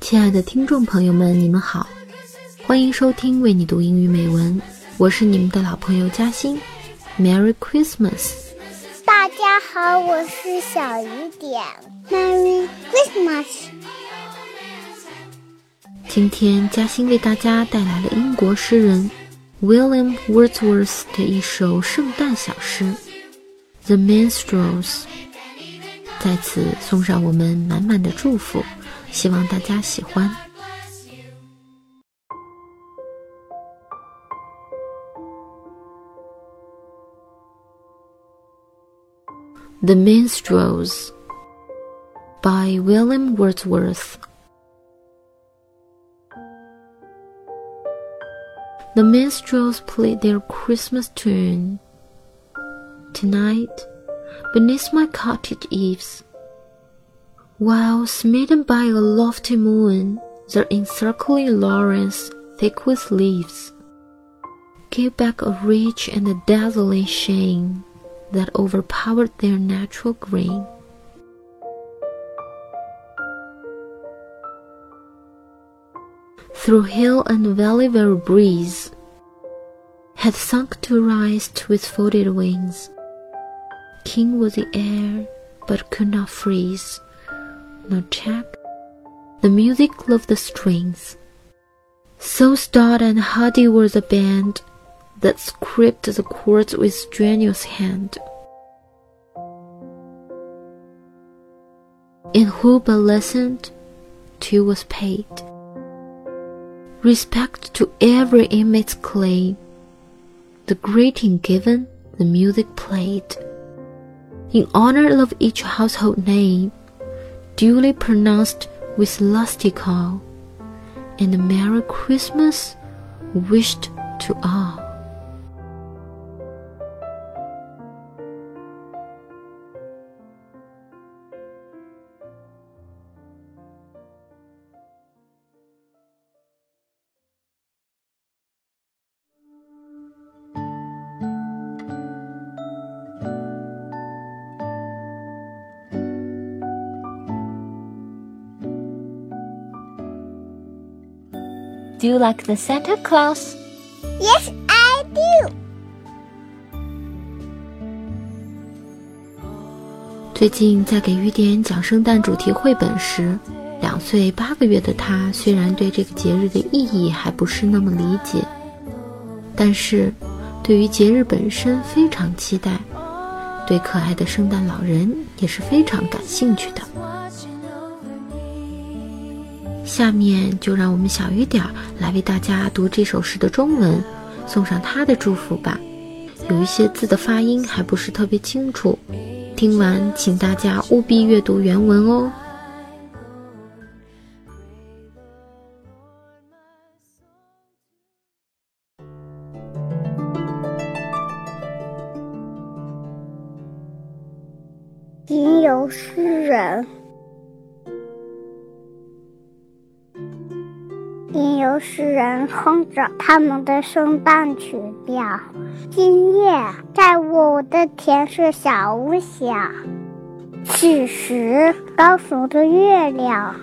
亲爱的听众朋友们，你们好！欢迎收听《为你读英语美文》，我是你们的老朋友嘉欣。Merry Christmas！大家好，我是小雨点。Merry Christmas！今天嘉欣为大家带来了英国诗人 William Wordsworth 的一首圣诞小诗《The Minstrels》，在此送上我们满满的祝福，希望大家喜欢。The Minstrels by William Wordsworth. The minstrels played their Christmas tune. Tonight, beneath my cottage eaves, while smitten by a lofty moon, their encircling laurels, thick with leaves, gave back a rich and a dazzling shine that overpowered their natural green. Through hill and valley where breeze had sunk to rest with folded wings. King was the air, but could not freeze, nor check the music of the strings. So stout and hardy was the band that scraped the chords with strenuous hand. In who but listened, to was paid. Respect to every inmate's claim. The greeting given, the music played. In honor of each household name, duly pronounced with lusty call, and a Merry Christmas wished to all. 'Do you like the Santa Claus?' Yes, I do. 最近在给雨点讲圣诞主题绘本时，两岁八个月的他虽然对这个节日的意义还不是那么理解，但是对于节日本身非常期待，对可爱的圣诞老人也是非常感兴趣的。下面就让我们小雨点儿来为大家读这首诗的中文，送上他的祝福吧。有一些字的发音还不是特别清楚，听完请大家务必阅读原文哦。吟游诗人，吟游诗人哼着他们的圣诞曲调。今夜，在我的田舍小屋下，此时高耸的月亮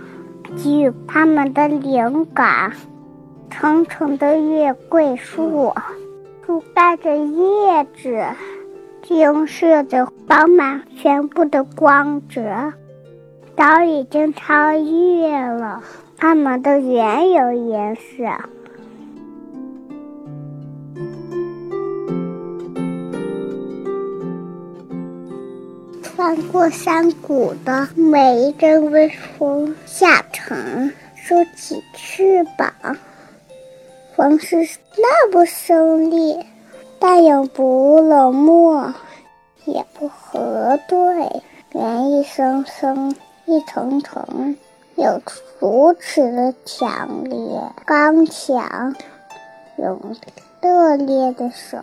给予他们的灵感。层层的月桂树，覆盖着叶子。金色的饱满全部的光泽，早已经超越了它们的原有颜色。穿过山谷的每一阵微风下沉，收起翅膀，风是那么胜利。但又不冷漠，也不核对，原一声声，一层层，有如此的强烈、刚强，用热烈的手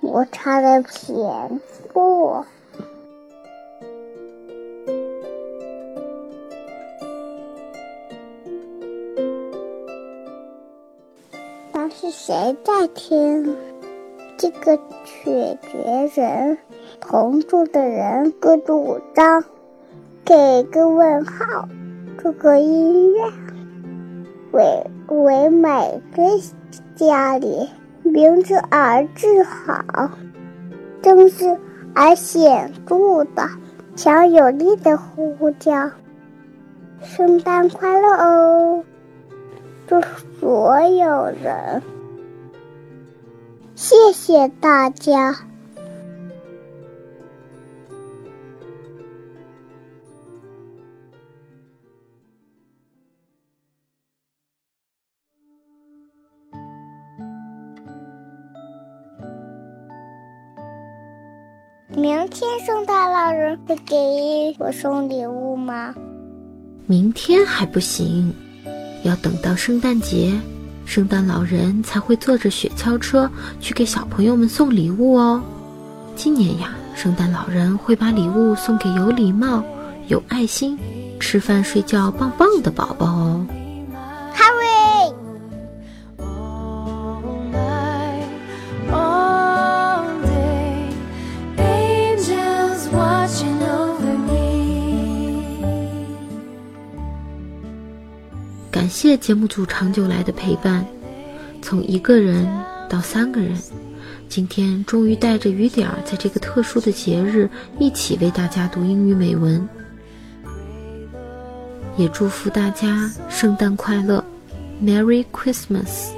摩擦的前部。当是谁在听？这个曲绝人，同住的人各主张，给个问号。这个音乐，为为每个家里名字而自豪，正式而显著的、强有力的呼叫。圣诞快乐哦！祝所有人，谢谢大家。明天圣诞老人会给我送礼物吗？明天还不行，要等到圣诞节，圣诞老人才会坐着雪橇车去给小朋友们送礼物哦。今年呀，圣诞老人会把礼物送给有礼貌、有爱心、吃饭睡觉棒棒的宝宝哦。感谢节目组长久来的陪伴，从一个人到三个人，今天终于带着雨点儿，在这个特殊的节日，一起为大家读英语美文。也祝福大家圣诞快乐，Merry Christmas！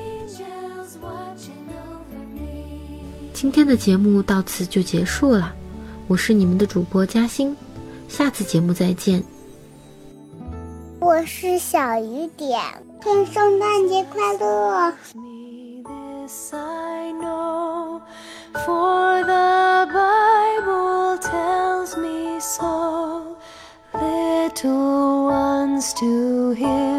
今天的节目到此就结束了，我是你们的主播嘉欣，下次节目再见。我是小雨点，祝圣诞节快乐！For the Bible tells me so, little ones to hear.